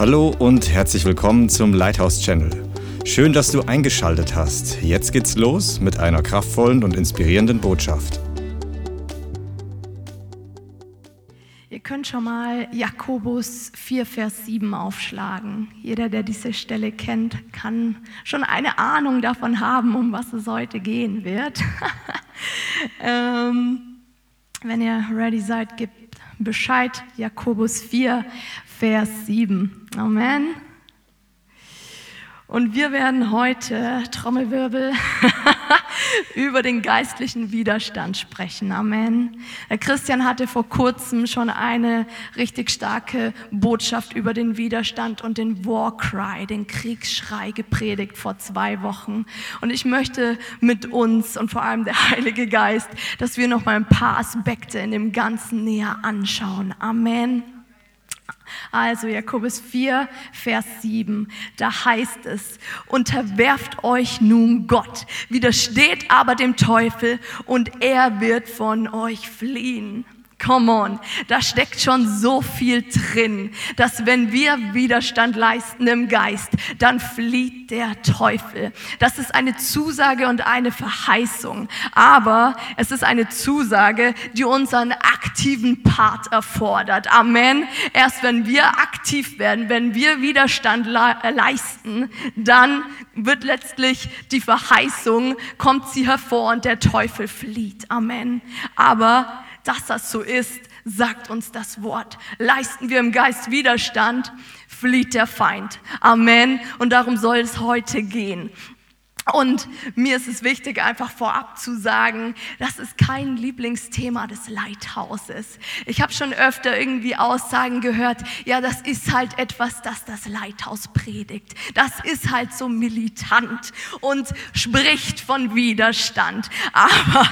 Hallo und herzlich willkommen zum Lighthouse Channel. Schön, dass du eingeschaltet hast. Jetzt geht's los mit einer kraftvollen und inspirierenden Botschaft. Ihr könnt schon mal Jakobus 4, Vers 7 aufschlagen. Jeder, der diese Stelle kennt, kann schon eine Ahnung davon haben, um was es heute gehen wird. ähm, wenn ihr ready seid, gebt Bescheid. Jakobus 4, Vers 7. Amen. Und wir werden heute, Trommelwirbel, über den geistlichen Widerstand sprechen. Amen. Der Christian hatte vor kurzem schon eine richtig starke Botschaft über den Widerstand und den War Cry, den Kriegsschrei gepredigt vor zwei Wochen. Und ich möchte mit uns und vor allem der Heilige Geist, dass wir noch mal ein paar Aspekte in dem Ganzen näher anschauen. Amen. Also Jakobus 4, Vers 7, da heißt es, unterwerft euch nun Gott, widersteht aber dem Teufel und er wird von euch fliehen. Come on, da steckt schon so viel drin, dass wenn wir Widerstand leisten im Geist, dann flieht der Teufel. Das ist eine Zusage und eine Verheißung. Aber es ist eine Zusage, die unseren aktiven Part erfordert. Amen. Erst wenn wir aktiv werden, wenn wir Widerstand leisten, dann wird letztlich die Verheißung, kommt sie hervor und der Teufel flieht. Amen. Aber dass das so ist, sagt uns das Wort. Leisten wir im Geist Widerstand, flieht der Feind. Amen. Und darum soll es heute gehen. Und mir ist es wichtig, einfach vorab zu sagen, das ist kein Lieblingsthema des Leithauses. Ich habe schon öfter irgendwie Aussagen gehört, ja, das ist halt etwas, das das Leithaus predigt. Das ist halt so militant und spricht von Widerstand. Aber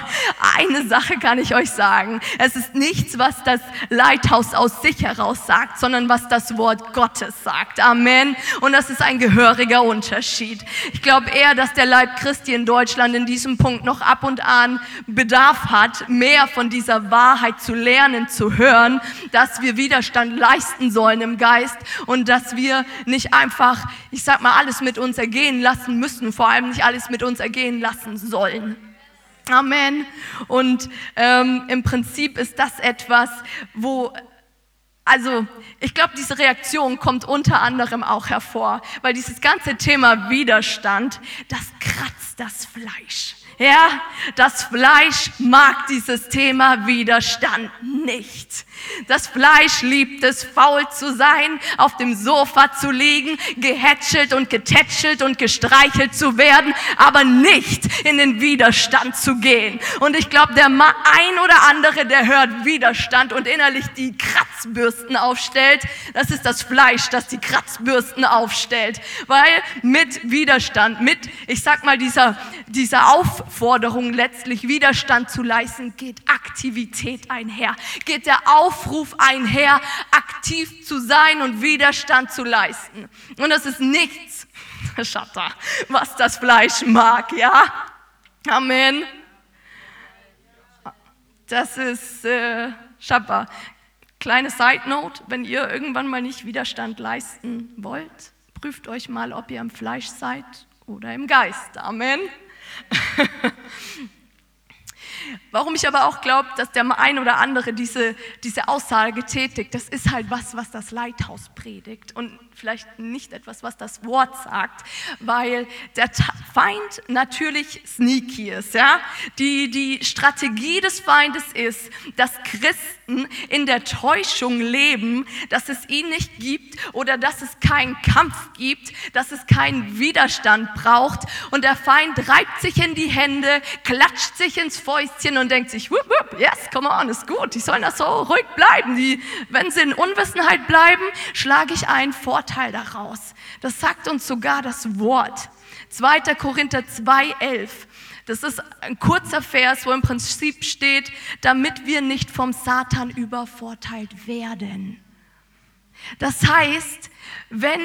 eine Sache kann ich euch sagen, es ist nichts, was das Leithaus aus sich heraus sagt, sondern was das Wort Gottes sagt. Amen. Und das ist ein gehöriger Unterschied. Ich glaube eher, dass der Leib Christi in Deutschland in diesem Punkt noch ab und an Bedarf hat, mehr von dieser Wahrheit zu lernen, zu hören, dass wir Widerstand leisten sollen im Geist und dass wir nicht einfach, ich sag mal, alles mit uns ergehen lassen müssen, vor allem nicht alles mit uns ergehen lassen sollen. Amen. Und ähm, im Prinzip ist das etwas, wo also ich glaube, diese Reaktion kommt unter anderem auch hervor, weil dieses ganze Thema Widerstand, das kratzt das Fleisch. Ja, das Fleisch mag dieses Thema Widerstand nicht. Das Fleisch liebt es, faul zu sein, auf dem Sofa zu liegen, gehätschelt und getätschelt und gestreichelt zu werden, aber nicht in den Widerstand zu gehen. Und ich glaube, der ein oder andere, der hört Widerstand und innerlich die Kratzbürsten aufstellt, das ist das Fleisch, das die Kratzbürsten aufstellt. Weil mit Widerstand, mit, ich sag mal, dieser, dieser Aufforderung letztlich Widerstand zu leisten, geht Aktivität einher, geht der Auf Aufruf einher, aktiv zu sein und Widerstand zu leisten. Und das ist nichts, Schatter, was das Fleisch mag, ja? Amen. Das ist äh, Schabba. Kleine Side Note, wenn ihr irgendwann mal nicht Widerstand leisten wollt, prüft euch mal, ob ihr im Fleisch seid oder im Geist. Amen. Warum ich aber auch glaube, dass der ein oder andere diese, diese Aussage tätigt, das ist halt was, was das Leithaus predigt. Und vielleicht nicht etwas, was das Wort sagt, weil der Feind natürlich sneaky ist. Ja? Die, die Strategie des Feindes ist, dass Christen in der Täuschung leben, dass es ihn nicht gibt oder dass es keinen Kampf gibt, dass es keinen Widerstand braucht und der Feind reibt sich in die Hände, klatscht sich ins Fäustchen und denkt sich, whoop, whoop, yes, come on, ist gut, die sollen das so ruhig bleiben. Die, wenn sie in Unwissenheit bleiben, schlage ich einen Vorteil daraus. Das sagt uns sogar das Wort. 2. Korinther 2,11. Das ist ein kurzer Vers, wo im Prinzip steht, damit wir nicht vom Satan übervorteilt werden. Das heißt, wenn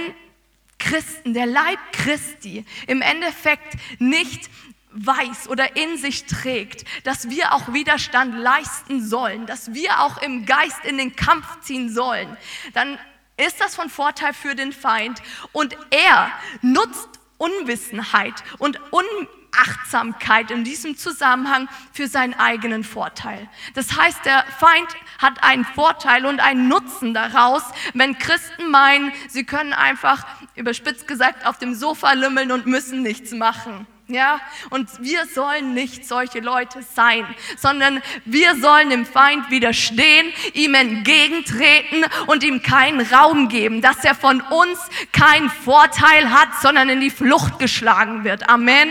Christen, der Leib Christi, im Endeffekt nicht weiß oder in sich trägt, dass wir auch Widerstand leisten sollen, dass wir auch im Geist in den Kampf ziehen sollen, dann ist das von Vorteil für den Feind und er nutzt Unwissenheit und Unachtsamkeit in diesem Zusammenhang für seinen eigenen Vorteil. Das heißt, der Feind hat einen Vorteil und einen Nutzen daraus, wenn Christen meinen, sie können einfach, überspitzt gesagt, auf dem Sofa lümmeln und müssen nichts machen. Ja, und wir sollen nicht solche Leute sein, sondern wir sollen dem Feind widerstehen, ihm entgegentreten und ihm keinen Raum geben, dass er von uns keinen Vorteil hat, sondern in die Flucht geschlagen wird. Amen.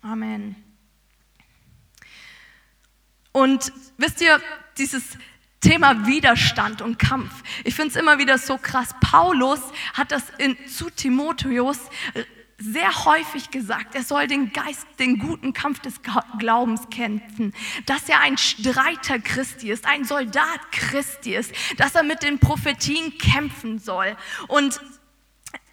Amen. Und wisst ihr, dieses Thema Widerstand und Kampf. Ich finde es immer wieder so krass. Paulus hat das in, zu Timotheus äh, sehr häufig gesagt, er soll den Geist, den guten Kampf des Glaubens kämpfen, dass er ein Streiter Christi ist, ein Soldat Christi ist, dass er mit den Prophetien kämpfen soll. Und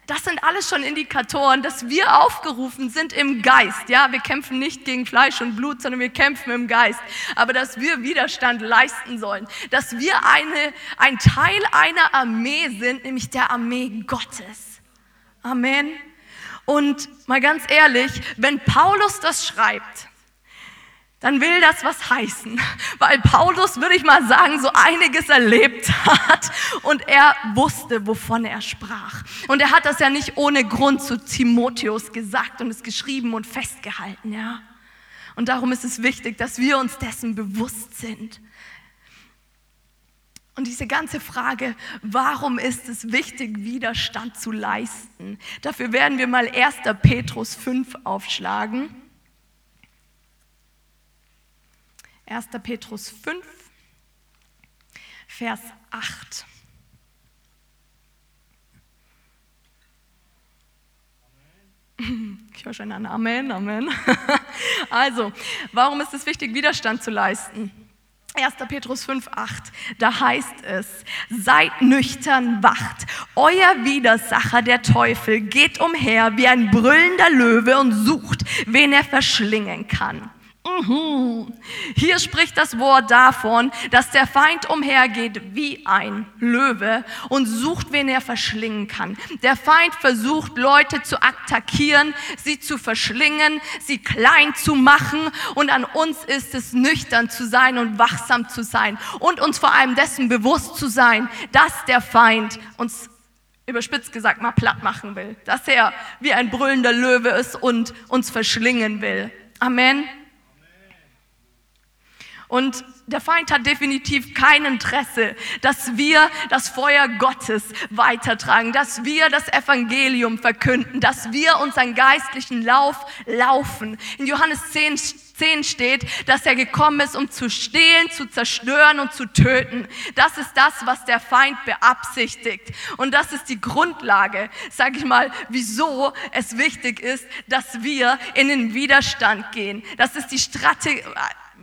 das sind alles schon Indikatoren, dass wir aufgerufen sind im Geist. Ja, wir kämpfen nicht gegen Fleisch und Blut, sondern wir kämpfen im Geist. Aber dass wir Widerstand leisten sollen, dass wir eine, ein Teil einer Armee sind, nämlich der Armee Gottes. Amen. Und mal ganz ehrlich, wenn Paulus das schreibt, dann will das was heißen, weil Paulus, würde ich mal sagen, so einiges erlebt hat und er wusste, wovon er sprach. Und er hat das ja nicht ohne Grund zu Timotheus gesagt und es geschrieben und festgehalten, ja. Und darum ist es wichtig, dass wir uns dessen bewusst sind. Und diese ganze Frage, warum ist es wichtig, Widerstand zu leisten? Dafür werden wir mal 1. Petrus 5 aufschlagen. 1. Petrus 5, Vers 8. Ich höre schon ein Amen, Amen. Also, warum ist es wichtig, Widerstand zu leisten? 1. Petrus 5, 8, da heißt es, seid nüchtern, wacht. Euer Widersacher, der Teufel, geht umher wie ein brüllender Löwe und sucht, wen er verschlingen kann. Mhm. Hier spricht das Wort davon, dass der Feind umhergeht wie ein Löwe und sucht, wen er verschlingen kann. Der Feind versucht, Leute zu attackieren, sie zu verschlingen, sie klein zu machen. Und an uns ist es, nüchtern zu sein und wachsam zu sein und uns vor allem dessen bewusst zu sein, dass der Feind uns überspitzt gesagt mal platt machen will, dass er wie ein brüllender Löwe ist und uns verschlingen will. Amen. Und der Feind hat definitiv kein Interesse, dass wir das Feuer Gottes weitertragen, dass wir das Evangelium verkünden, dass wir unseren geistlichen Lauf laufen. In Johannes 10, 10 steht, dass er gekommen ist, um zu stehlen, zu zerstören und zu töten. Das ist das, was der Feind beabsichtigt. Und das ist die Grundlage, sage ich mal, wieso es wichtig ist, dass wir in den Widerstand gehen. Das ist die Strategie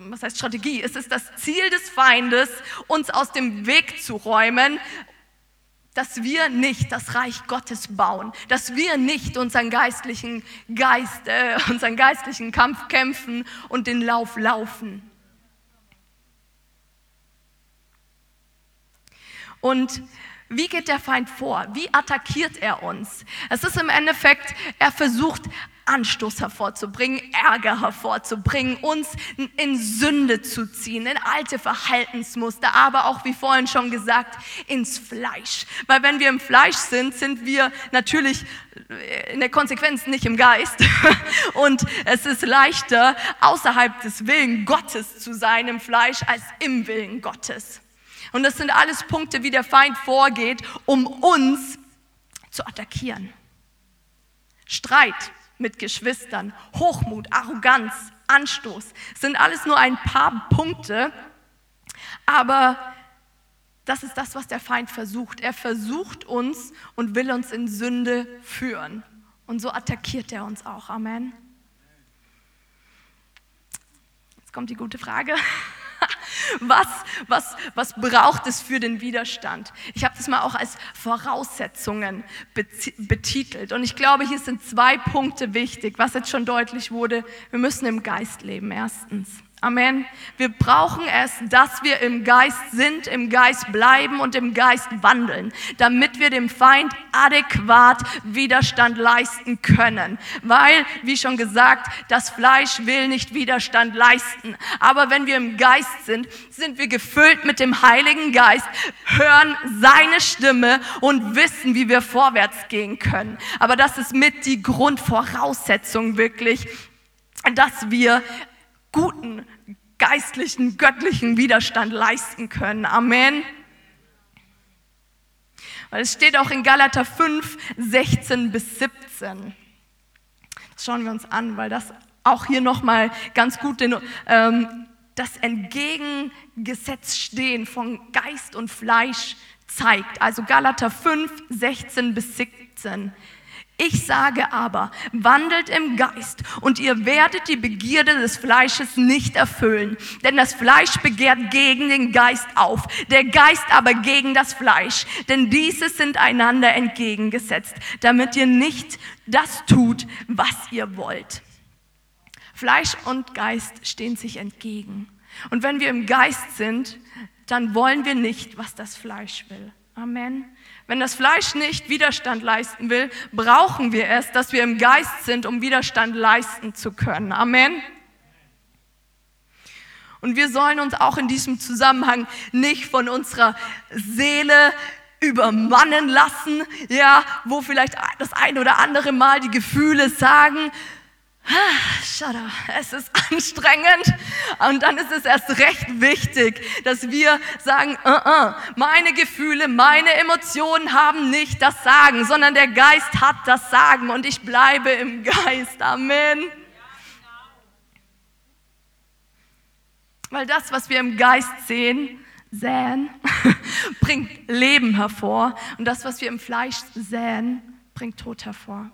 was heißt Strategie? Es ist das Ziel des Feindes, uns aus dem Weg zu räumen, dass wir nicht das Reich Gottes bauen, dass wir nicht unseren geistlichen Geist, äh, unseren geistlichen Kampf kämpfen und den Lauf laufen. Und wie geht der Feind vor? Wie attackiert er uns? Es ist im Endeffekt, er versucht Anstoß hervorzubringen, Ärger hervorzubringen, uns in Sünde zu ziehen, in alte Verhaltensmuster, aber auch, wie vorhin schon gesagt, ins Fleisch. Weil wenn wir im Fleisch sind, sind wir natürlich in der Konsequenz nicht im Geist. Und es ist leichter, außerhalb des Willen Gottes zu sein im Fleisch, als im Willen Gottes. Und das sind alles Punkte, wie der Feind vorgeht, um uns zu attackieren. Streit, mit Geschwistern, Hochmut, Arroganz, Anstoß, sind alles nur ein paar Punkte, aber das ist das, was der Feind versucht. Er versucht uns und will uns in Sünde führen. Und so attackiert er uns auch. Amen. Jetzt kommt die gute Frage. Was, was, was braucht es für den Widerstand? Ich habe das mal auch als Voraussetzungen betitelt. Und ich glaube, hier sind zwei Punkte wichtig, was jetzt schon deutlich wurde. Wir müssen im Geist leben, erstens. Amen. Wir brauchen es, dass wir im Geist sind, im Geist bleiben und im Geist wandeln, damit wir dem Feind adäquat Widerstand leisten können. Weil, wie schon gesagt, das Fleisch will nicht Widerstand leisten. Aber wenn wir im Geist sind, sind wir gefüllt mit dem Heiligen Geist, hören seine Stimme und wissen, wie wir vorwärts gehen können. Aber das ist mit die Grundvoraussetzung wirklich, dass wir guten, geistlichen, göttlichen Widerstand leisten können. Amen. Weil es steht auch in Galater 5, 16 bis 17. Das schauen wir uns an, weil das auch hier nochmal ganz gut den, ähm, das Entgegengesetzstehen von Geist und Fleisch zeigt. Also Galater 5, 16 bis 17. Ich sage aber, wandelt im Geist und ihr werdet die Begierde des Fleisches nicht erfüllen. Denn das Fleisch begehrt gegen den Geist auf, der Geist aber gegen das Fleisch. Denn diese sind einander entgegengesetzt, damit ihr nicht das tut, was ihr wollt. Fleisch und Geist stehen sich entgegen. Und wenn wir im Geist sind, dann wollen wir nicht, was das Fleisch will. Amen. Wenn das Fleisch nicht Widerstand leisten will, brauchen wir es, dass wir im Geist sind, um Widerstand leisten zu können. Amen. Und wir sollen uns auch in diesem Zusammenhang nicht von unserer Seele übermannen lassen, ja, wo vielleicht das ein oder andere Mal die Gefühle sagen, Shada, es ist anstrengend und dann ist es erst recht wichtig, dass wir sagen, uh -uh, meine Gefühle, meine Emotionen haben nicht das Sagen, sondern der Geist hat das Sagen und ich bleibe im Geist. Amen. Weil das, was wir im Geist sehen, säen, bringt Leben hervor und das, was wir im Fleisch säen, bringt Tod hervor.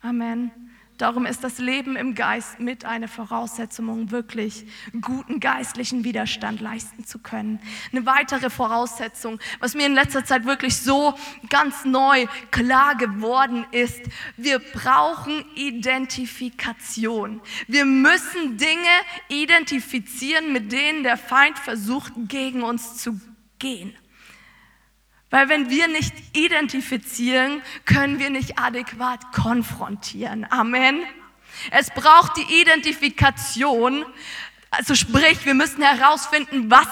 Amen. Darum ist das Leben im Geist mit einer Voraussetzung, um wirklich guten geistlichen Widerstand leisten zu können. Eine weitere Voraussetzung, was mir in letzter Zeit wirklich so ganz neu klar geworden ist, wir brauchen Identifikation. Wir müssen Dinge identifizieren, mit denen der Feind versucht, gegen uns zu gehen. Weil wenn wir nicht identifizieren, können wir nicht adäquat konfrontieren. Amen. Es braucht die Identifikation. Also sprich, wir müssen herausfinden, was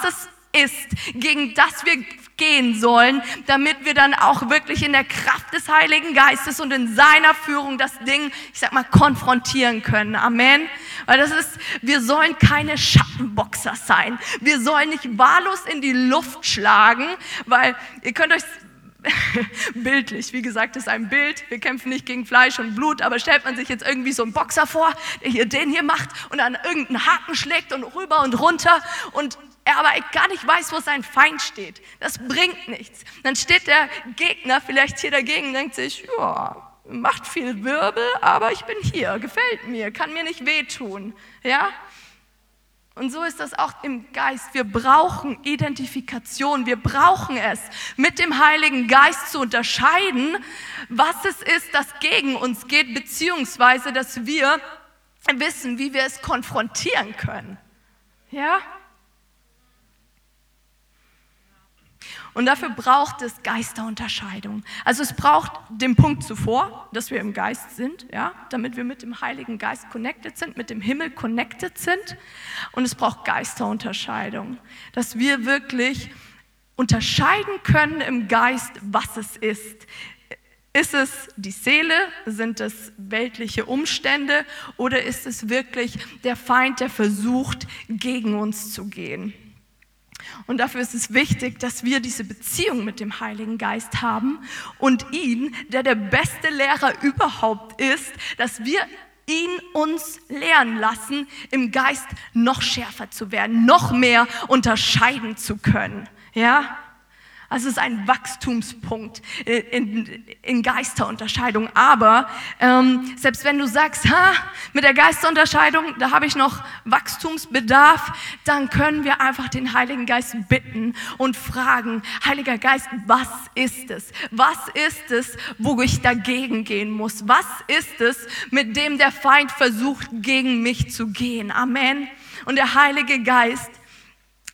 es ist, gegen das wir gehen sollen, damit wir dann auch wirklich in der Kraft des Heiligen Geistes und in seiner Führung das Ding, ich sag mal, konfrontieren können. Amen. Weil das ist, wir sollen keine Schattenboxer sein. Wir sollen nicht wahllos in die Luft schlagen, weil ihr könnt euch bildlich, wie gesagt, ist ein Bild. Wir kämpfen nicht gegen Fleisch und Blut, aber stellt man sich jetzt irgendwie so einen Boxer vor, der hier den hier macht und an irgendeinen Haken schlägt und rüber und runter und er aber gar nicht weiß, wo sein Feind steht. Das bringt nichts. Dann steht der Gegner vielleicht hier dagegen und denkt sich, ja, macht viel Wirbel, aber ich bin hier, gefällt mir, kann mir nicht wehtun. Ja? Und so ist das auch im Geist. Wir brauchen Identifikation. Wir brauchen es, mit dem Heiligen Geist zu unterscheiden, was es ist, das gegen uns geht, beziehungsweise, dass wir wissen, wie wir es konfrontieren können. Ja? Und dafür braucht es Geisterunterscheidung. Also es braucht den Punkt zuvor, dass wir im Geist sind, ja, damit wir mit dem Heiligen Geist connected sind, mit dem Himmel connected sind. Und es braucht Geisterunterscheidung, dass wir wirklich unterscheiden können im Geist, was es ist. Ist es die Seele? Sind es weltliche Umstände? Oder ist es wirklich der Feind, der versucht, gegen uns zu gehen? Und dafür ist es wichtig, dass wir diese Beziehung mit dem Heiligen Geist haben und ihn, der der beste Lehrer überhaupt ist, dass wir ihn uns lehren lassen, im Geist noch schärfer zu werden, noch mehr unterscheiden zu können. Ja? Also es ist ein Wachstumspunkt in, in Geisterunterscheidung. Aber ähm, selbst wenn du sagst, ha, mit der Geisterunterscheidung, da habe ich noch Wachstumsbedarf, dann können wir einfach den Heiligen Geist bitten und fragen, Heiliger Geist, was ist es? Was ist es, wo ich dagegen gehen muss? Was ist es, mit dem der Feind versucht, gegen mich zu gehen? Amen. Und der Heilige Geist,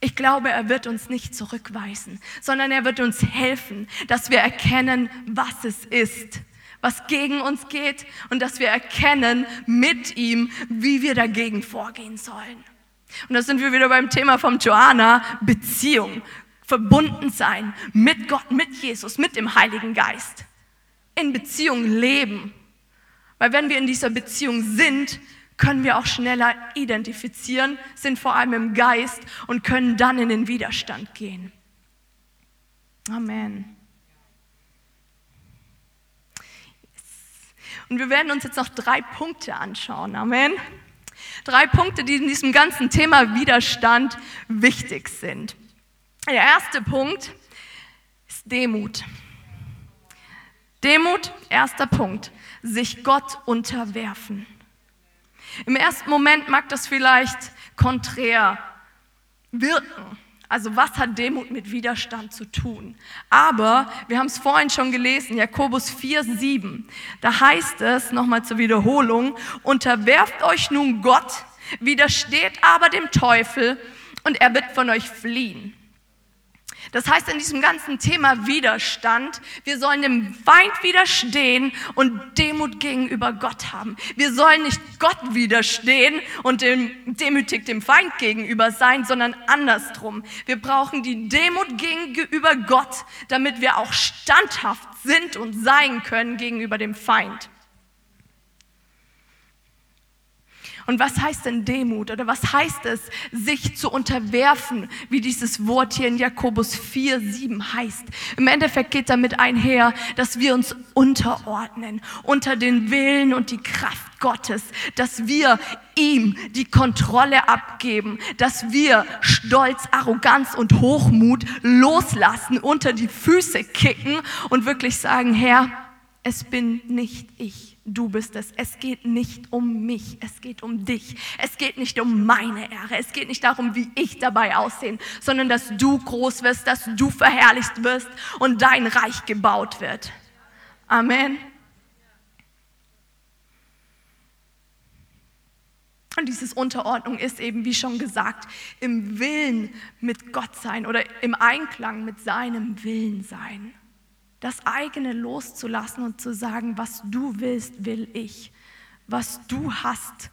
ich glaube, er wird uns nicht zurückweisen, sondern er wird uns helfen, dass wir erkennen, was es ist, was gegen uns geht und dass wir erkennen mit ihm, wie wir dagegen vorgehen sollen. Und da sind wir wieder beim Thema vom Joanna, Beziehung, verbunden sein mit Gott, mit Jesus, mit dem Heiligen Geist. In Beziehung leben. Weil wenn wir in dieser Beziehung sind, können wir auch schneller identifizieren, sind vor allem im Geist und können dann in den Widerstand gehen. Amen. Und wir werden uns jetzt noch drei Punkte anschauen. Amen. Drei Punkte, die in diesem ganzen Thema Widerstand wichtig sind. Der erste Punkt ist Demut. Demut, erster Punkt, sich Gott unterwerfen. Im ersten Moment mag das vielleicht konträr wirken. Also was hat Demut mit Widerstand zu tun? Aber wir haben es vorhin schon gelesen, Jakobus 4, 7. Da heißt es, nochmal zur Wiederholung, unterwerft euch nun Gott, widersteht aber dem Teufel und er wird von euch fliehen. Das heißt, in diesem ganzen Thema Widerstand, wir sollen dem Feind widerstehen und Demut gegenüber Gott haben. Wir sollen nicht Gott widerstehen und dem, demütig dem Feind gegenüber sein, sondern andersrum. Wir brauchen die Demut gegenüber Gott, damit wir auch standhaft sind und sein können gegenüber dem Feind. Und was heißt denn Demut oder was heißt es, sich zu unterwerfen, wie dieses Wort hier in Jakobus 4, 7 heißt? Im Endeffekt geht damit einher, dass wir uns unterordnen unter den Willen und die Kraft Gottes, dass wir ihm die Kontrolle abgeben, dass wir Stolz, Arroganz und Hochmut loslassen, unter die Füße kicken und wirklich sagen, Herr, es bin nicht ich du bist es. Es geht nicht um mich, es geht um dich. Es geht nicht um meine Ehre, es geht nicht darum, wie ich dabei aussehe, sondern dass du groß wirst, dass du verherrlicht wirst und dein Reich gebaut wird. Amen. Und dieses Unterordnung ist eben, wie schon gesagt, im Willen mit Gott sein oder im Einklang mit seinem Willen sein das eigene loszulassen und zu sagen, was du willst, will ich. Was du hast,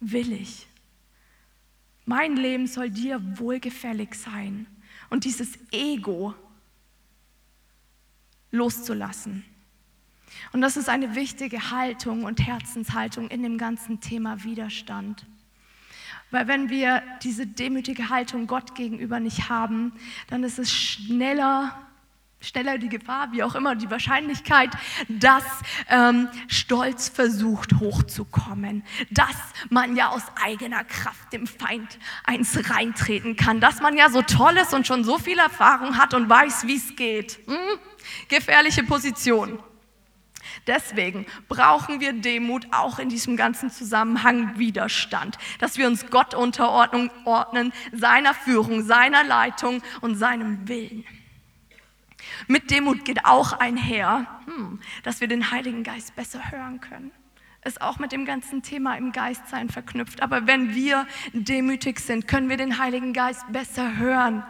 will ich. Mein Leben soll dir wohlgefällig sein. Und dieses Ego loszulassen. Und das ist eine wichtige Haltung und Herzenshaltung in dem ganzen Thema Widerstand. Weil wenn wir diese demütige Haltung Gott gegenüber nicht haben, dann ist es schneller schneller die Gefahr, wie auch immer, die Wahrscheinlichkeit, dass ähm, Stolz versucht hochzukommen, dass man ja aus eigener Kraft dem Feind eins reintreten kann, dass man ja so toll ist und schon so viel Erfahrung hat und weiß, wie es geht. Hm? Gefährliche Position. Deswegen brauchen wir Demut auch in diesem ganzen Zusammenhang Widerstand, dass wir uns Gott unterordnen, seiner Führung, seiner Leitung und seinem Willen. Mit Demut geht auch einher, hm, dass wir den Heiligen Geist besser hören können. Ist auch mit dem ganzen Thema im Geistsein verknüpft. Aber wenn wir demütig sind, können wir den Heiligen Geist besser hören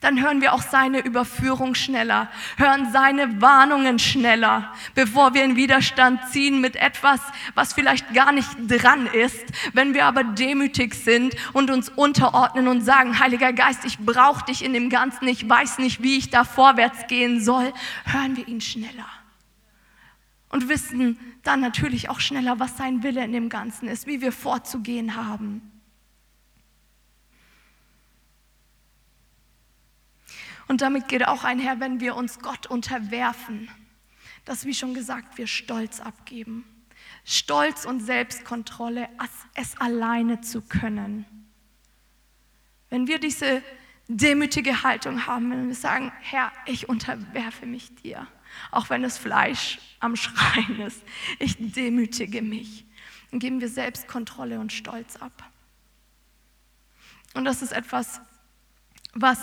dann hören wir auch seine Überführung schneller, hören seine Warnungen schneller, bevor wir in Widerstand ziehen mit etwas, was vielleicht gar nicht dran ist. Wenn wir aber demütig sind und uns unterordnen und sagen, Heiliger Geist, ich brauche dich in dem Ganzen, ich weiß nicht, wie ich da vorwärts gehen soll, hören wir ihn schneller. Und wissen dann natürlich auch schneller, was sein Wille in dem Ganzen ist, wie wir vorzugehen haben. Und damit geht auch einher, wenn wir uns Gott unterwerfen, dass, wie schon gesagt, wir Stolz abgeben. Stolz und Selbstkontrolle, es alleine zu können. Wenn wir diese demütige Haltung haben, wenn wir sagen, Herr, ich unterwerfe mich dir, auch wenn das Fleisch am Schreien ist, ich demütige mich, dann geben wir Selbstkontrolle und Stolz ab. Und das ist etwas, was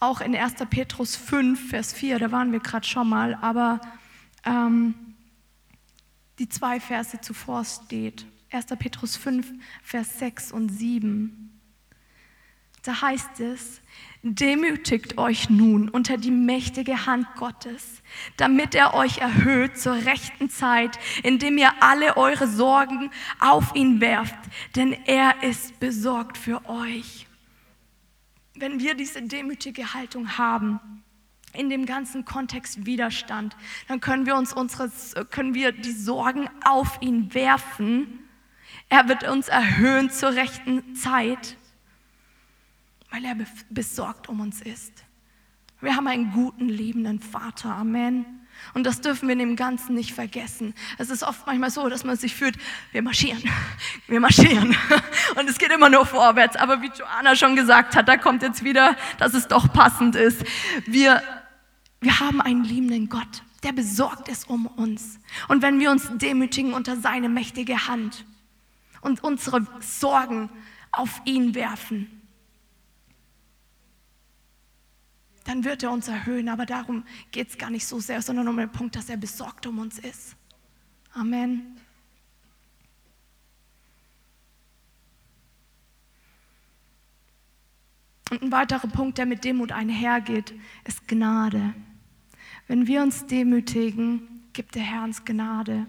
auch in 1. Petrus 5, Vers 4, da waren wir gerade schon mal, aber ähm, die zwei Verse zuvor steht. 1. Petrus 5, Vers 6 und 7. Da heißt es, demütigt euch nun unter die mächtige Hand Gottes, damit er euch erhöht zur rechten Zeit, indem ihr alle eure Sorgen auf ihn werft, denn er ist besorgt für euch. Wenn wir diese demütige Haltung haben, in dem ganzen Kontext Widerstand, dann können wir uns unsere, können wir die Sorgen auf ihn werfen. Er wird uns erhöhen zur rechten Zeit weil er besorgt um uns ist. Wir haben einen guten, liebenden Vater. Amen. Und das dürfen wir in dem Ganzen nicht vergessen. Es ist oft manchmal so, dass man sich fühlt, wir marschieren, wir marschieren. Und es geht immer nur vorwärts. Aber wie Joanna schon gesagt hat, da kommt jetzt wieder, dass es doch passend ist. Wir, wir haben einen liebenden Gott, der besorgt ist um uns. Und wenn wir uns demütigen unter seine mächtige Hand und unsere Sorgen auf ihn werfen, dann wird er uns erhöhen. Aber darum geht es gar nicht so sehr, sondern um den Punkt, dass er besorgt um uns ist. Amen. Und ein weiterer Punkt, der mit Demut einhergeht, ist Gnade. Wenn wir uns demütigen, gibt der Herr uns Gnade.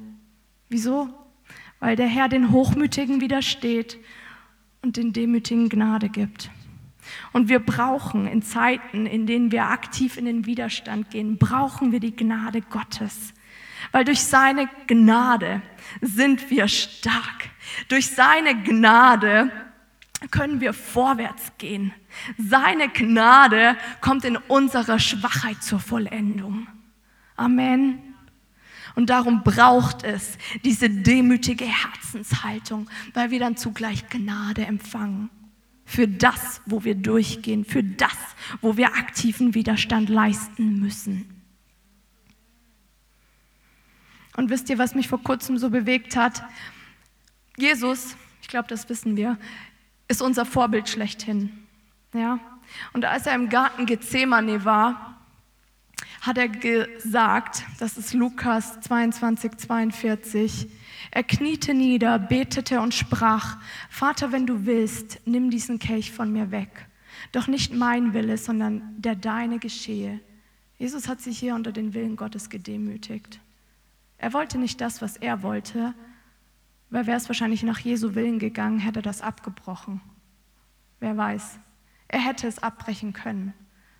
Wieso? Weil der Herr den Hochmütigen widersteht und den Demütigen Gnade gibt. Und wir brauchen in Zeiten, in denen wir aktiv in den Widerstand gehen, brauchen wir die Gnade Gottes. Weil durch seine Gnade sind wir stark. Durch seine Gnade können wir vorwärts gehen. Seine Gnade kommt in unserer Schwachheit zur Vollendung. Amen. Und darum braucht es diese demütige Herzenshaltung, weil wir dann zugleich Gnade empfangen für das, wo wir durchgehen, für das, wo wir aktiven Widerstand leisten müssen. Und wisst ihr, was mich vor kurzem so bewegt hat? Jesus, ich glaube, das wissen wir, ist unser Vorbild schlechthin. Ja? Und als er im Garten Gethsemane war, hat er gesagt, das ist Lukas 22, 42, er kniete nieder, betete und sprach, Vater, wenn du willst, nimm diesen Kelch von mir weg. Doch nicht mein Wille, sondern der deine geschehe. Jesus hat sich hier unter den Willen Gottes gedemütigt. Er wollte nicht das, was er wollte, weil wäre es wahrscheinlich nach Jesu Willen gegangen, hätte er das abgebrochen. Wer weiß. Er hätte es abbrechen können.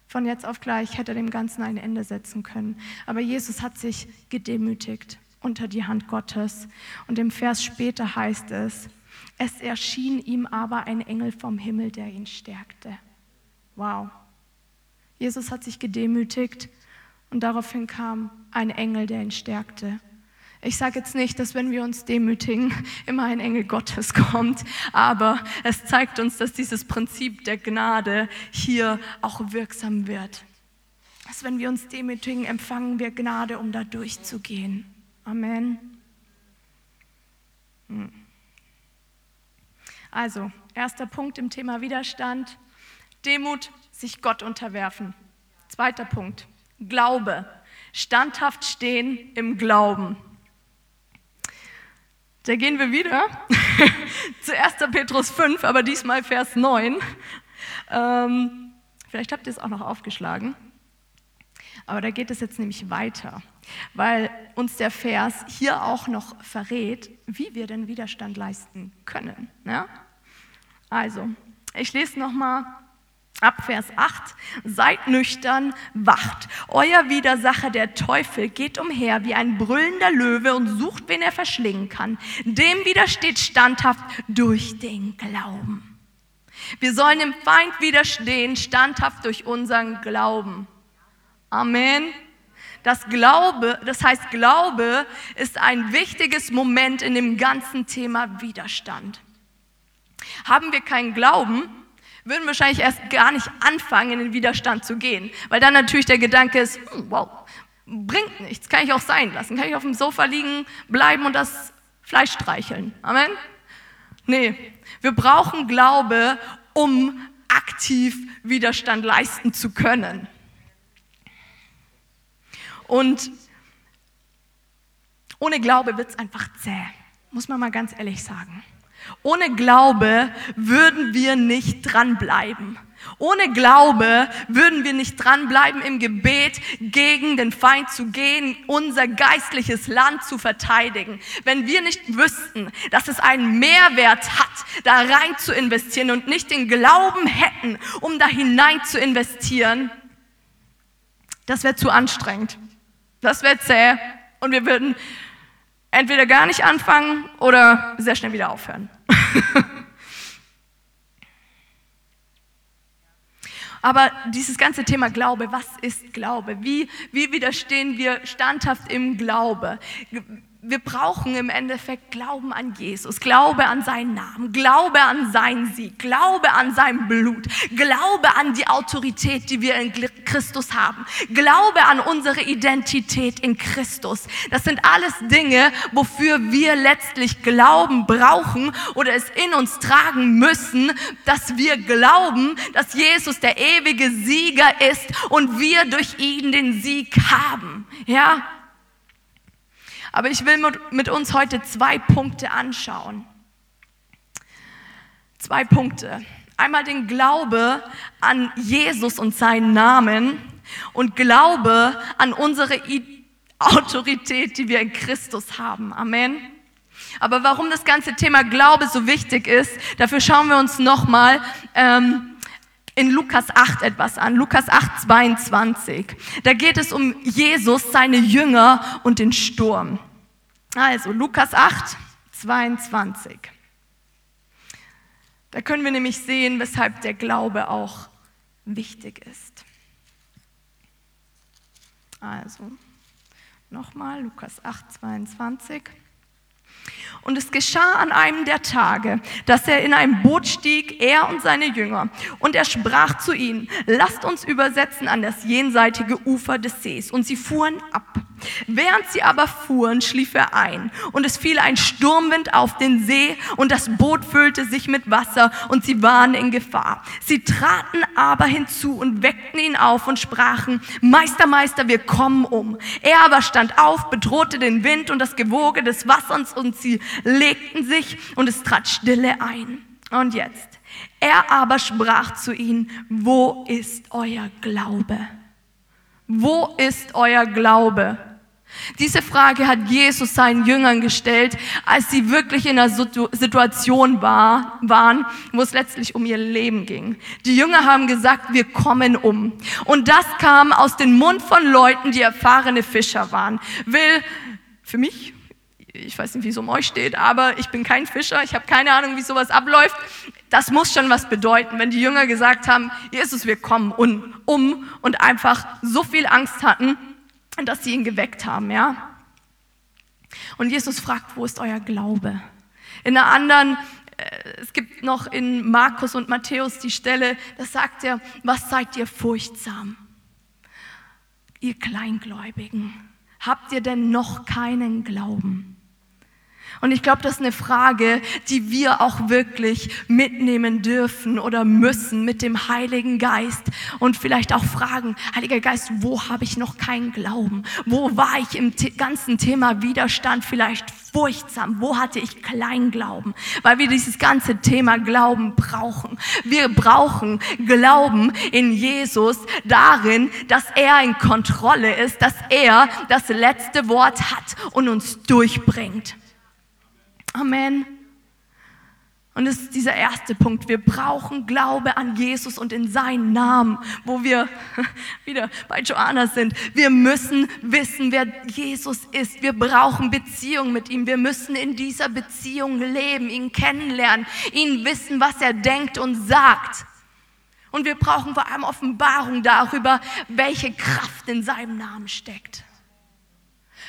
Von jetzt auf gleich hätte er dem Ganzen ein Ende setzen können. Aber Jesus hat sich gedemütigt unter die Hand Gottes. Und im Vers später heißt es, es erschien ihm aber ein Engel vom Himmel, der ihn stärkte. Wow. Jesus hat sich gedemütigt und daraufhin kam ein Engel, der ihn stärkte. Ich sage jetzt nicht, dass wenn wir uns demütigen, immer ein Engel Gottes kommt, aber es zeigt uns, dass dieses Prinzip der Gnade hier auch wirksam wird. Dass wenn wir uns demütigen, empfangen wir Gnade, um da durchzugehen. Amen. Hm. Also, erster Punkt im Thema Widerstand, Demut, sich Gott unterwerfen. Zweiter Punkt, Glaube, standhaft stehen im Glauben. Da gehen wir wieder zu 1. Petrus 5, aber diesmal Vers 9. Ähm, vielleicht habt ihr es auch noch aufgeschlagen. Aber da geht es jetzt nämlich weiter, weil uns der Vers hier auch noch verrät, wie wir den Widerstand leisten können. Ja? Also, ich lese nochmal ab Vers 8. Seid nüchtern, wacht. Euer Widersacher, der Teufel, geht umher wie ein brüllender Löwe und sucht, wen er verschlingen kann. Dem widersteht standhaft durch den Glauben. Wir sollen dem Feind widerstehen, standhaft durch unseren Glauben. Amen. Das Glaube, das heißt Glaube ist ein wichtiges Moment in dem ganzen Thema Widerstand. Haben wir keinen Glauben, würden wahrscheinlich erst gar nicht anfangen, in den Widerstand zu gehen, weil dann natürlich der Gedanke ist, hm, wow, bringt nichts, kann ich auch sein lassen, kann ich auf dem Sofa liegen, bleiben und das Fleisch streicheln. Amen. Nee, wir brauchen Glaube, um aktiv Widerstand leisten zu können. Und ohne Glaube wird es einfach zäh. muss man mal ganz ehrlich sagen. Ohne Glaube würden wir nicht dranbleiben. Ohne Glaube würden wir nicht dranbleiben, im Gebet gegen den Feind zu gehen, unser geistliches Land zu verteidigen. Wenn wir nicht wüssten, dass es einen Mehrwert hat, da rein zu investieren und nicht den Glauben hätten, um da hinein zu investieren, das wäre zu anstrengend. Das wäre zäh. Und wir würden entweder gar nicht anfangen oder sehr schnell wieder aufhören. Aber dieses ganze Thema Glaube, was ist Glaube? Wie, wie widerstehen wir standhaft im Glaube? Wir brauchen im Endeffekt Glauben an Jesus, Glaube an seinen Namen, Glaube an seinen Sieg, Glaube an sein Blut, Glaube an die Autorität, die wir in Christus haben, Glaube an unsere Identität in Christus. Das sind alles Dinge, wofür wir letztlich Glauben brauchen oder es in uns tragen müssen, dass wir glauben, dass Jesus der ewige Sieger ist und wir durch ihn den Sieg haben. Ja, aber ich will mit uns heute zwei Punkte anschauen. Zwei Punkte. Einmal den Glaube an Jesus und seinen Namen und Glaube an unsere Autorität, die wir in Christus haben. Amen. Aber warum das ganze Thema Glaube so wichtig ist, dafür schauen wir uns nochmal ähm, in Lukas 8 etwas an. Lukas 8, 22. Da geht es um Jesus, seine Jünger und den Sturm. Also Lukas 8, 22. Da können wir nämlich sehen, weshalb der Glaube auch wichtig ist. Also nochmal Lukas 8, 22. Und es geschah an einem der Tage, dass er in ein Boot stieg, er und seine Jünger. Und er sprach zu ihnen, lasst uns übersetzen an das jenseitige Ufer des Sees. Und sie fuhren ab. Während sie aber fuhren, schlief er ein. Und es fiel ein Sturmwind auf den See und das Boot füllte sich mit Wasser und sie waren in Gefahr. Sie traten aber hinzu und weckten ihn auf und sprachen, Meister, Meister, wir kommen um. Er aber stand auf, bedrohte den Wind und das Gewoge des Wassers und sie legten sich und es trat Stille ein. Und jetzt, er aber sprach zu ihnen, wo ist euer Glaube? Wo ist euer Glaube? Diese Frage hat Jesus seinen Jüngern gestellt, als sie wirklich in einer Situation war, waren, wo es letztlich um ihr Leben ging. Die Jünger haben gesagt, wir kommen um. Und das kam aus dem Mund von Leuten, die erfahrene Fischer waren. Will für mich ich weiß nicht, wie es um euch steht, aber ich bin kein Fischer, ich habe keine Ahnung, wie sowas abläuft. Das muss schon was bedeuten, wenn die Jünger gesagt haben, Jesus, wir kommen um und einfach so viel Angst hatten, dass sie ihn geweckt haben, ja. Und Jesus fragt, wo ist euer Glaube? In einer anderen, äh, es gibt noch in Markus und Matthäus die Stelle, da sagt er, was seid ihr furchtsam? Ihr Kleingläubigen, habt ihr denn noch keinen Glauben? Und ich glaube, das ist eine Frage, die wir auch wirklich mitnehmen dürfen oder müssen mit dem Heiligen Geist und vielleicht auch fragen, Heiliger Geist, wo habe ich noch keinen Glauben? Wo war ich im ganzen Thema Widerstand vielleicht furchtsam? Wo hatte ich Kleinglauben? Weil wir dieses ganze Thema Glauben brauchen. Wir brauchen Glauben in Jesus darin, dass er in Kontrolle ist, dass er das letzte Wort hat und uns durchbringt. Amen. Und das ist dieser erste Punkt. Wir brauchen Glaube an Jesus und in seinen Namen, wo wir wieder bei Joanna sind. Wir müssen wissen, wer Jesus ist. Wir brauchen Beziehung mit ihm. Wir müssen in dieser Beziehung leben, ihn kennenlernen, ihn wissen, was er denkt und sagt. Und wir brauchen vor allem Offenbarung darüber, welche Kraft in seinem Namen steckt.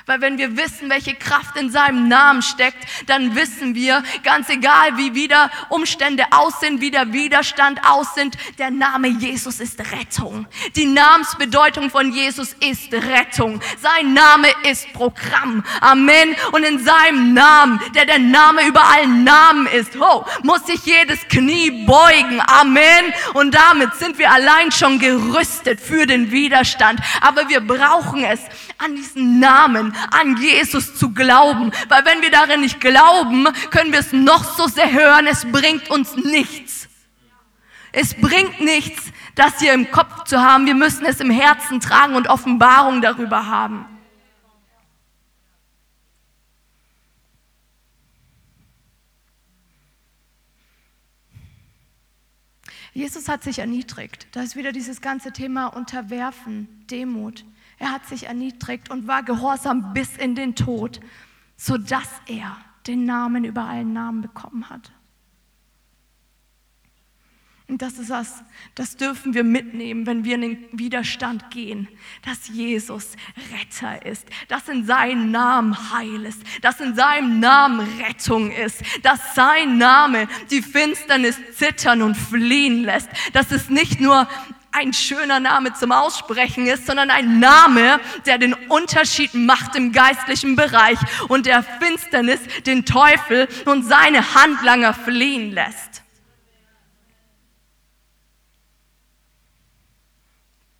Weil wenn wir wissen, welche Kraft in seinem Namen steckt, dann wissen wir, ganz egal wie wieder Umstände aussehen, wie der Widerstand aussehen, der Name Jesus ist Rettung. Die Namensbedeutung von Jesus ist Rettung. Sein Name ist Programm. Amen. Und in seinem Namen, der der Name über allen Namen ist, oh, muss sich jedes Knie beugen. Amen. Und damit sind wir allein schon gerüstet für den Widerstand. Aber wir brauchen es an diesen Namen an Jesus zu glauben. Weil wenn wir darin nicht glauben, können wir es noch so sehr hören, es bringt uns nichts. Es bringt nichts, das hier im Kopf zu haben. Wir müssen es im Herzen tragen und Offenbarung darüber haben. Jesus hat sich erniedrigt. Da ist wieder dieses ganze Thema Unterwerfen, Demut. Er hat sich erniedrigt und war gehorsam bis in den Tod, sodass er den Namen über allen Namen bekommen hat. Und das ist das, das dürfen wir mitnehmen, wenn wir in den Widerstand gehen, dass Jesus Retter ist, dass in seinem Namen Heil ist, dass in seinem Namen Rettung ist, dass sein Name die Finsternis zittern und fliehen lässt, dass es nicht nur ein schöner Name zum Aussprechen ist, sondern ein Name, der den Unterschied macht im geistlichen Bereich und der Finsternis den Teufel und seine Handlanger fliehen lässt.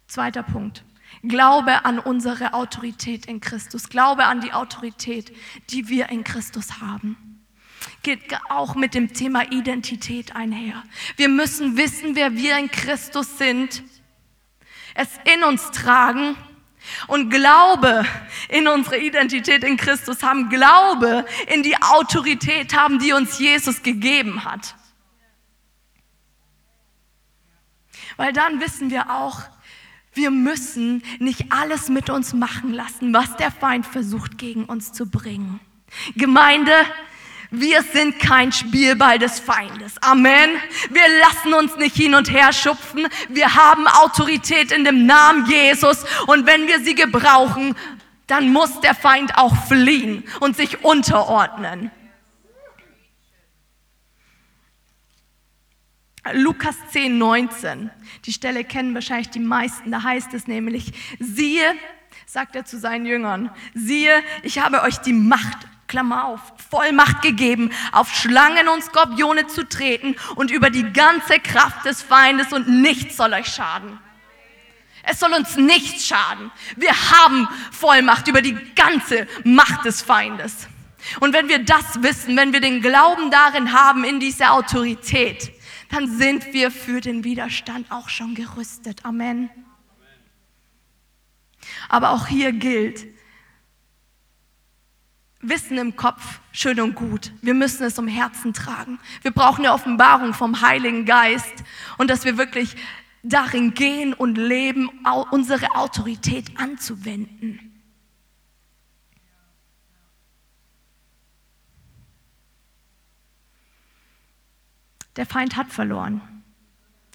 Zweiter Punkt. Glaube an unsere Autorität in Christus. Glaube an die Autorität, die wir in Christus haben. Geht auch mit dem Thema Identität einher. Wir müssen wissen, wer wir in Christus sind, es in uns tragen und Glaube in unsere Identität in Christus haben, Glaube in die Autorität haben, die uns Jesus gegeben hat. Weil dann wissen wir auch, wir müssen nicht alles mit uns machen lassen, was der Feind versucht gegen uns zu bringen. Gemeinde, wir sind kein Spielball des Feindes. Amen. Wir lassen uns nicht hin und her schupfen. Wir haben Autorität in dem Namen Jesus. Und wenn wir sie gebrauchen, dann muss der Feind auch fliehen und sich unterordnen. Lukas 10, 19. Die Stelle kennen wahrscheinlich die meisten. Da heißt es nämlich, siehe, sagt er zu seinen Jüngern, siehe, ich habe euch die Macht, Klammer auf, Vollmacht gegeben, auf Schlangen und Skorpione zu treten und über die ganze Kraft des Feindes und nichts soll euch schaden. Es soll uns nichts schaden. Wir haben Vollmacht über die ganze Macht des Feindes. Und wenn wir das wissen, wenn wir den Glauben darin haben, in diese Autorität, dann sind wir für den Widerstand auch schon gerüstet. Amen. Aber auch hier gilt, Wissen im Kopf, schön und gut. Wir müssen es um Herzen tragen. Wir brauchen eine Offenbarung vom Heiligen Geist und dass wir wirklich darin gehen und leben, unsere Autorität anzuwenden. Der Feind hat verloren.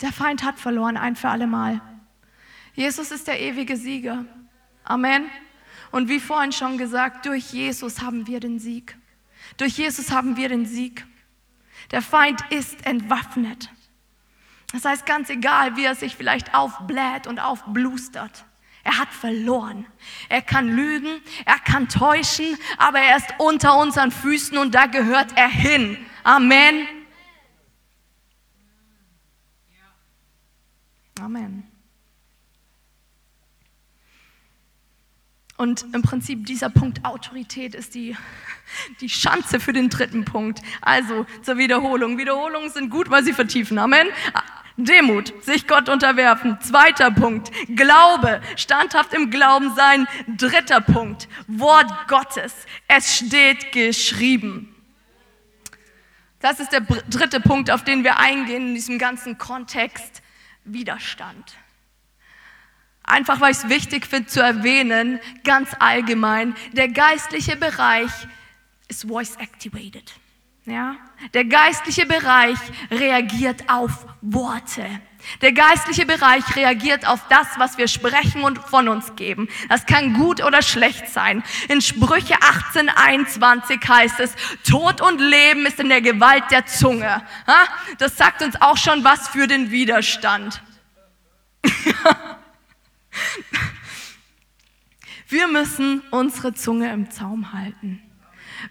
Der Feind hat verloren, ein für alle Mal. Jesus ist der ewige Sieger. Amen. Und wie vorhin schon gesagt, durch Jesus haben wir den Sieg. Durch Jesus haben wir den Sieg. Der Feind ist entwaffnet. Das heißt, ganz egal, wie er sich vielleicht aufbläht und aufblustert, er hat verloren. Er kann lügen, er kann täuschen, aber er ist unter unseren Füßen und da gehört er hin. Amen. Amen. Und im Prinzip dieser Punkt Autorität ist die, die Schanze für den dritten Punkt. Also zur Wiederholung. Wiederholungen sind gut, weil sie vertiefen. Amen. Demut, sich Gott unterwerfen. Zweiter Punkt, Glaube, standhaft im Glauben sein. Dritter Punkt, Wort Gottes. Es steht geschrieben. Das ist der dritte Punkt, auf den wir eingehen in diesem ganzen Kontext. Widerstand. Einfach weil ich es wichtig finde zu erwähnen, ganz allgemein, der geistliche Bereich ist voice activated. Ja? Der geistliche Bereich reagiert auf Worte. Der geistliche Bereich reagiert auf das, was wir sprechen und von uns geben. Das kann gut oder schlecht sein. In Sprüche 18, 21 heißt es, Tod und Leben ist in der Gewalt der Zunge. Das sagt uns auch schon was für den Widerstand. wir müssen unsere Zunge im Zaum halten.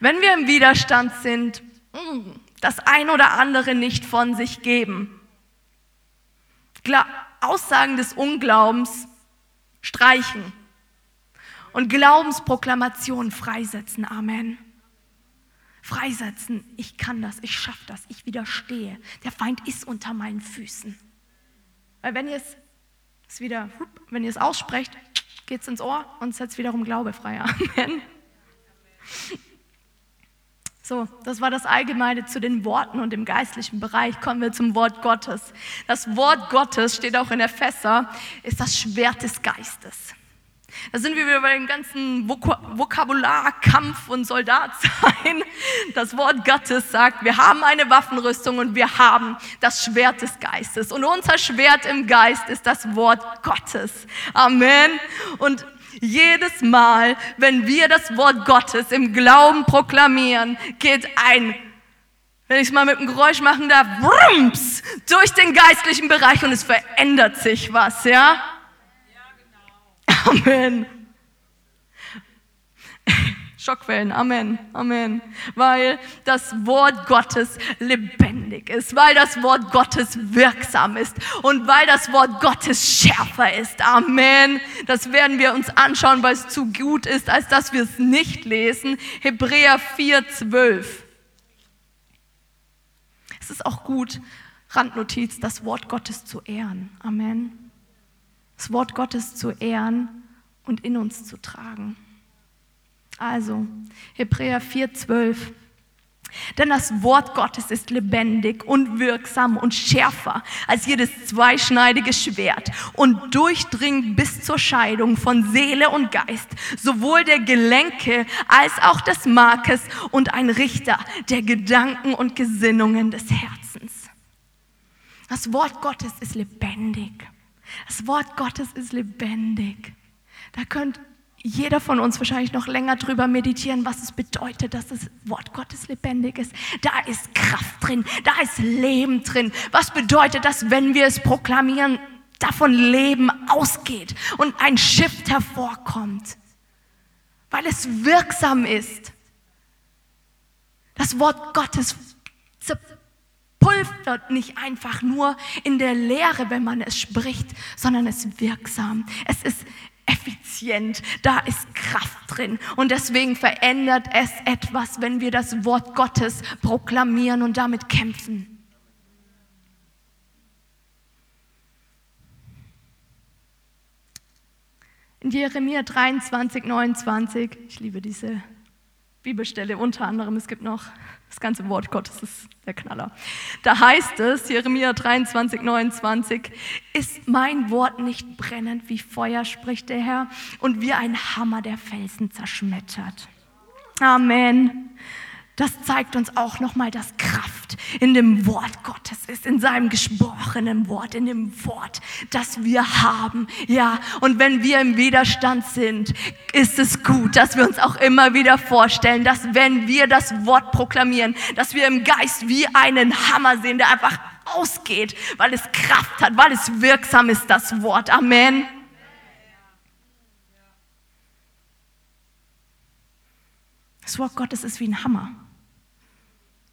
Wenn wir im Widerstand sind, mm, das ein oder andere nicht von sich geben, Aussagen des Unglaubens streichen und Glaubensproklamation freisetzen. Amen. Freisetzen, ich kann das, ich schaffe das, ich widerstehe. Der Feind ist unter meinen Füßen. Weil wenn ihr es ist wieder, wenn ihr es aussprecht, geht es ins Ohr und setzt wiederum Glaube frei. Amen. So, das war das Allgemeine zu den Worten und im geistlichen Bereich. Kommen wir zum Wort Gottes. Das Wort Gottes steht auch in Epheser, ist das Schwert des Geistes. Da sind wir wieder bei dem ganzen Vokabular, Kampf und Soldatsein. Das Wort Gottes sagt, wir haben eine Waffenrüstung und wir haben das Schwert des Geistes. Und unser Schwert im Geist ist das Wort Gottes. Amen. Und jedes Mal, wenn wir das Wort Gottes im Glauben proklamieren, geht ein, wenn ich es mal mit einem Geräusch machen darf, Wrumps, durch den geistlichen Bereich und es verändert sich was, ja? Amen. Schockwellen, Amen, Amen. Weil das Wort Gottes lebendig ist, weil das Wort Gottes wirksam ist und weil das Wort Gottes schärfer ist. Amen. Das werden wir uns anschauen, weil es zu gut ist, als dass wir es nicht lesen. Hebräer 4, 12. Es ist auch gut, Randnotiz, das Wort Gottes zu ehren. Amen. Das Wort Gottes zu ehren und in uns zu tragen. Also, Hebräer 4,12. Denn das Wort Gottes ist lebendig und wirksam und schärfer als jedes zweischneidige Schwert und durchdringt bis zur Scheidung von Seele und Geist, sowohl der Gelenke als auch des Markes und ein Richter der Gedanken und Gesinnungen des Herzens. Das Wort Gottes ist lebendig. Das Wort Gottes ist lebendig. Da könnt jeder von uns wahrscheinlich noch länger drüber meditieren, was es bedeutet, dass das Wort Gottes lebendig ist. Da ist Kraft drin, da ist Leben drin. Was bedeutet das, wenn wir es proklamieren, davon Leben ausgeht und ein Shift hervorkommt, weil es wirksam ist. Das Wort Gottes zerpulvert nicht einfach nur in der Lehre, wenn man es spricht, sondern es wirksam. Es ist effizient, da ist Kraft drin. Und deswegen verändert es etwas, wenn wir das Wort Gottes proklamieren und damit kämpfen. In Jeremia 23, 29, ich liebe diese Bibelstelle unter anderem, es gibt noch das ganze Wort Gottes ist der Knaller. Da heißt es, Jeremia 23, 29, ist mein Wort nicht brennend wie Feuer, spricht der Herr, und wie ein Hammer der Felsen zerschmettert. Amen das zeigt uns auch nochmal, dass Kraft in dem Wort Gottes ist, in seinem gesprochenen Wort, in dem Wort, das wir haben. Ja, und wenn wir im Widerstand sind, ist es gut, dass wir uns auch immer wieder vorstellen, dass wenn wir das Wort proklamieren, dass wir im Geist wie einen Hammer sehen, der einfach ausgeht, weil es Kraft hat, weil es wirksam ist, das Wort. Amen. Das Wort Gottes ist wie ein Hammer.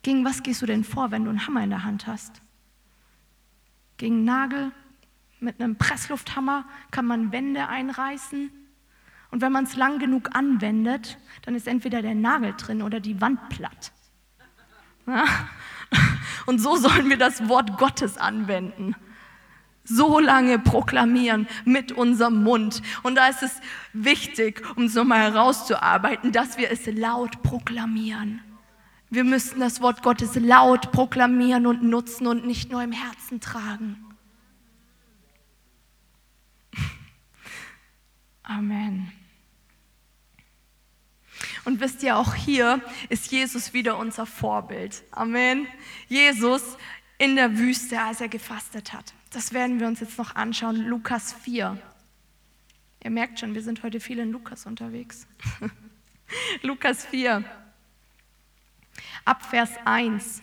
Gegen was gehst du denn vor, wenn du einen Hammer in der Hand hast? Gegen einen Nagel mit einem Presslufthammer kann man Wände einreißen. Und wenn man es lang genug anwendet, dann ist entweder der Nagel drin oder die Wand platt. Ja? Und so sollen wir das Wort Gottes anwenden. So lange proklamieren mit unserem Mund. Und da ist es wichtig, um es nochmal herauszuarbeiten, dass wir es laut proklamieren. Wir müssen das Wort Gottes laut proklamieren und nutzen und nicht nur im Herzen tragen. Amen. Und wisst ihr, auch hier ist Jesus wieder unser Vorbild. Amen. Jesus in der Wüste, als er gefastet hat. Das werden wir uns jetzt noch anschauen. Lukas 4. Ihr merkt schon, wir sind heute viel in Lukas unterwegs. Lukas 4 ab Vers 1.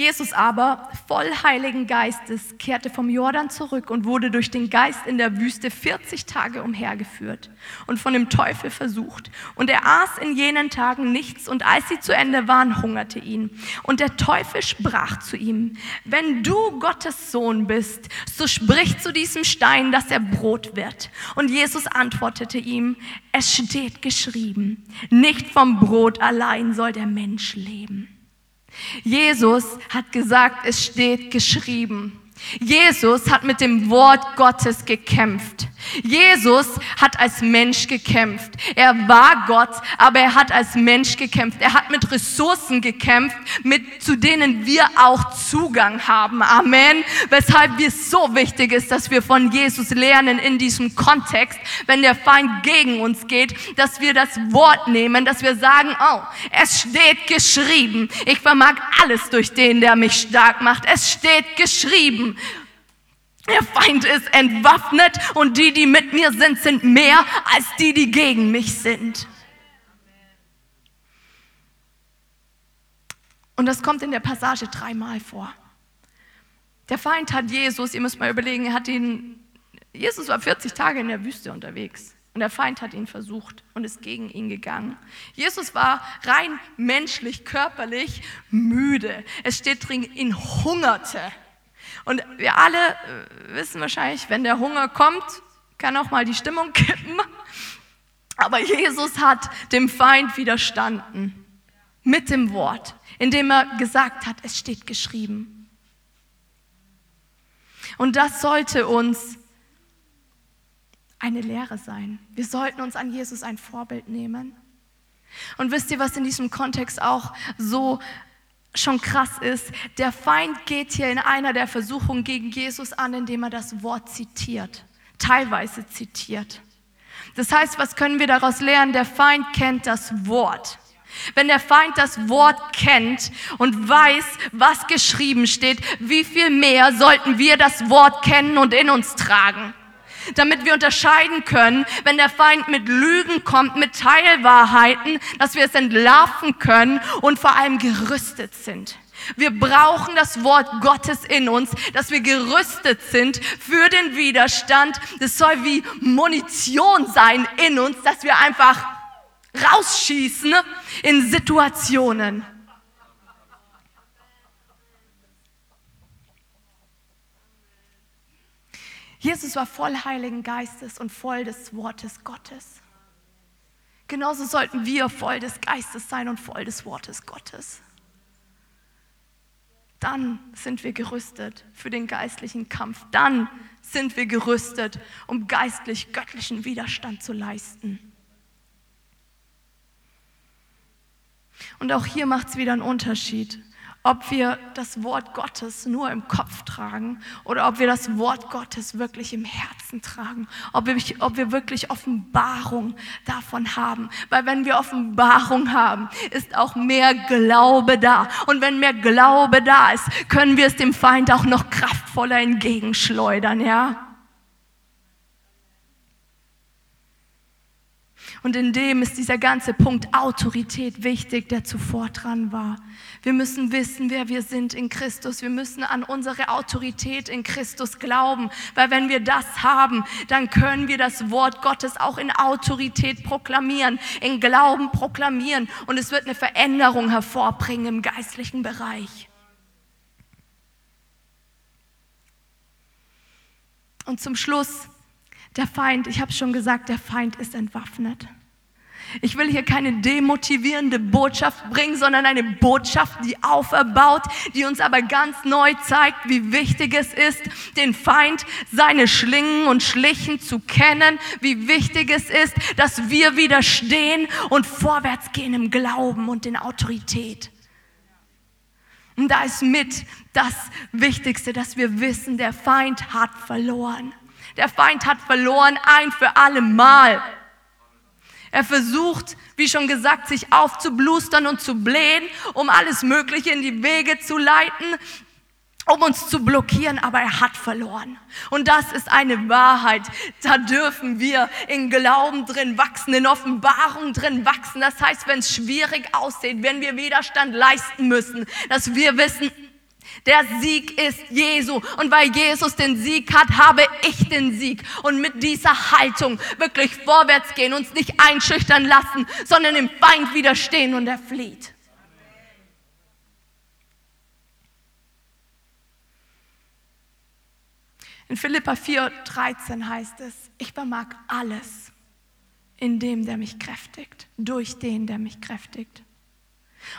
Jesus aber, voll Heiligen Geistes, kehrte vom Jordan zurück und wurde durch den Geist in der Wüste 40 Tage umhergeführt und von dem Teufel versucht. Und er aß in jenen Tagen nichts und als sie zu Ende waren, hungerte ihn. Und der Teufel sprach zu ihm, wenn du Gottes Sohn bist, so sprich zu diesem Stein, dass er Brot wird. Und Jesus antwortete ihm, es steht geschrieben, nicht vom Brot allein soll der Mensch leben. Jesus hat gesagt, es steht geschrieben. Jesus hat mit dem Wort Gottes gekämpft. Jesus hat als Mensch gekämpft. Er war Gott, aber er hat als Mensch gekämpft. Er hat mit Ressourcen gekämpft, mit, zu denen wir auch Zugang haben. Amen. Weshalb es so wichtig ist, dass wir von Jesus lernen in diesem Kontext, wenn der Feind gegen uns geht, dass wir das Wort nehmen, dass wir sagen, oh, es steht geschrieben. Ich vermag alles durch den, der mich stark macht. Es steht geschrieben. Der Feind ist entwaffnet und die, die mit mir sind, sind mehr als die, die gegen mich sind. Und das kommt in der Passage dreimal vor. Der Feind hat Jesus, ihr müsst mal überlegen, er hat ihn, Jesus war 40 Tage in der Wüste unterwegs. Und der Feind hat ihn versucht und ist gegen ihn gegangen. Jesus war rein menschlich, körperlich müde. Es steht drin, ihn hungerte. Und wir alle äh, wissen wahrscheinlich, wenn der Hunger kommt, kann auch mal die Stimmung kippen. Aber Jesus hat dem Feind widerstanden mit dem Wort, indem er gesagt hat, es steht geschrieben. Und das sollte uns eine Lehre sein. Wir sollten uns an Jesus ein Vorbild nehmen. Und wisst ihr, was in diesem Kontext auch so schon krass ist, der Feind geht hier in einer der Versuchungen gegen Jesus an, indem er das Wort zitiert, teilweise zitiert. Das heißt, was können wir daraus lernen? Der Feind kennt das Wort. Wenn der Feind das Wort kennt und weiß, was geschrieben steht, wie viel mehr sollten wir das Wort kennen und in uns tragen? Damit wir unterscheiden können, wenn der Feind mit Lügen kommt, mit Teilwahrheiten, dass wir es entlarven können und vor allem gerüstet sind. Wir brauchen das Wort Gottes in uns, dass wir gerüstet sind für den Widerstand. Das soll wie Munition sein in uns, dass wir einfach rausschießen in Situationen. Jesus war voll Heiligen Geistes und voll des Wortes Gottes. Genauso sollten wir voll des Geistes sein und voll des Wortes Gottes. Dann sind wir gerüstet für den geistlichen Kampf. Dann sind wir gerüstet, um geistlich göttlichen Widerstand zu leisten. Und auch hier macht es wieder einen Unterschied ob wir das Wort Gottes nur im Kopf tragen oder ob wir das Wort Gottes wirklich im Herzen tragen, ob wir, ob wir wirklich Offenbarung davon haben. Weil wenn wir Offenbarung haben, ist auch mehr Glaube da. Und wenn mehr Glaube da ist, können wir es dem Feind auch noch kraftvoller entgegenschleudern, ja? Und in dem ist dieser ganze Punkt Autorität wichtig, der zuvor dran war. Wir müssen wissen, wer wir sind in Christus. Wir müssen an unsere Autorität in Christus glauben, weil wenn wir das haben, dann können wir das Wort Gottes auch in Autorität proklamieren, in Glauben proklamieren und es wird eine Veränderung hervorbringen im geistlichen Bereich. Und zum Schluss der Feind, ich habe schon gesagt, der Feind ist entwaffnet. Ich will hier keine demotivierende Botschaft bringen, sondern eine Botschaft, die auferbaut, die uns aber ganz neu zeigt, wie wichtig es ist, den Feind, seine Schlingen und Schlichen zu kennen, wie wichtig es ist, dass wir widerstehen und vorwärts gehen im Glauben und in Autorität. Und da ist mit das Wichtigste, dass wir wissen, der Feind hat verloren. Der Feind hat verloren ein für alle Mal. Er versucht, wie schon gesagt, sich aufzublustern und zu blähen, um alles Mögliche in die Wege zu leiten, um uns zu blockieren, aber er hat verloren. Und das ist eine Wahrheit. Da dürfen wir in Glauben drin wachsen, in Offenbarung drin wachsen. Das heißt, wenn es schwierig aussieht, wenn wir Widerstand leisten müssen, dass wir wissen, Der Sieg ist Jesu. Und weil Jesus den Sieg hat, habe ich den Sieg. Und mit dieser Haltung wirklich vorwärts gehen, uns nicht einschüchtern lassen, sondern dem Feind widerstehen und er flieht. In Philippa 4, 13 heißt es, ich vermag alles in dem, der mich kräftigt, durch den, der mich kräftigt.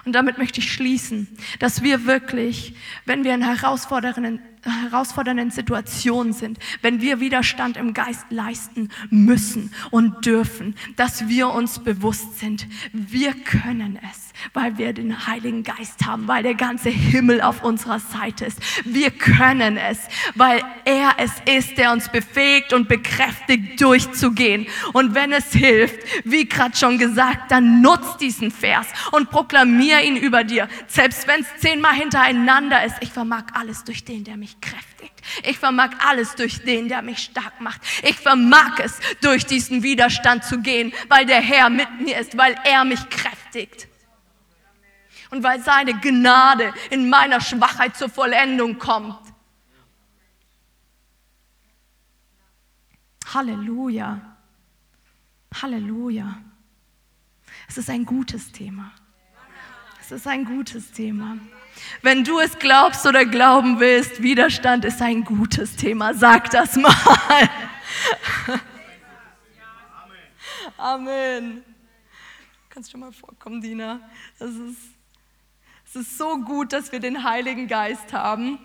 Und damit möchte ich schließen, dass wir wirklich, wenn wir in herausfordernden, herausfordernden Situationen sind, wenn wir Widerstand im Geist leisten müssen und dürfen, dass wir uns bewusst sind, wir können es weil wir den Heiligen Geist haben, weil der ganze Himmel auf unserer Seite ist. Wir können es, weil er es ist, der uns befähigt und bekräftigt, durchzugehen. Und wenn es hilft, wie gerade schon gesagt, dann nutz diesen Vers und proklamier ihn über dir. Selbst wenn es zehnmal hintereinander ist, ich vermag alles durch den, der mich kräftigt. Ich vermag alles durch den, der mich stark macht. Ich vermag es, durch diesen Widerstand zu gehen, weil der Herr mit mir ist, weil er mich kräftigt und weil seine Gnade in meiner Schwachheit zur Vollendung kommt. Halleluja. Halleluja. Es ist ein gutes Thema. Es ist ein gutes Thema. Wenn du es glaubst oder glauben willst, Widerstand ist ein gutes Thema. Sag das mal. Amen. Kannst du mal vorkommen, Dina? Das ist es ist so gut, dass wir den Heiligen Geist haben.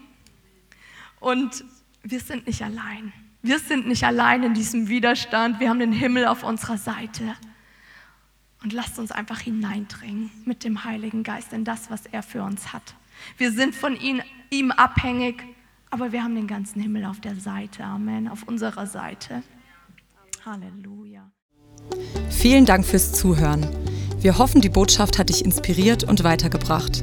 Und wir sind nicht allein. Wir sind nicht allein in diesem Widerstand. Wir haben den Himmel auf unserer Seite. Und lasst uns einfach hineindringen mit dem Heiligen Geist in das, was er für uns hat. Wir sind von ihm, ihm abhängig, aber wir haben den ganzen Himmel auf der Seite. Amen. Auf unserer Seite. Halleluja. Vielen Dank fürs Zuhören. Wir hoffen, die Botschaft hat dich inspiriert und weitergebracht.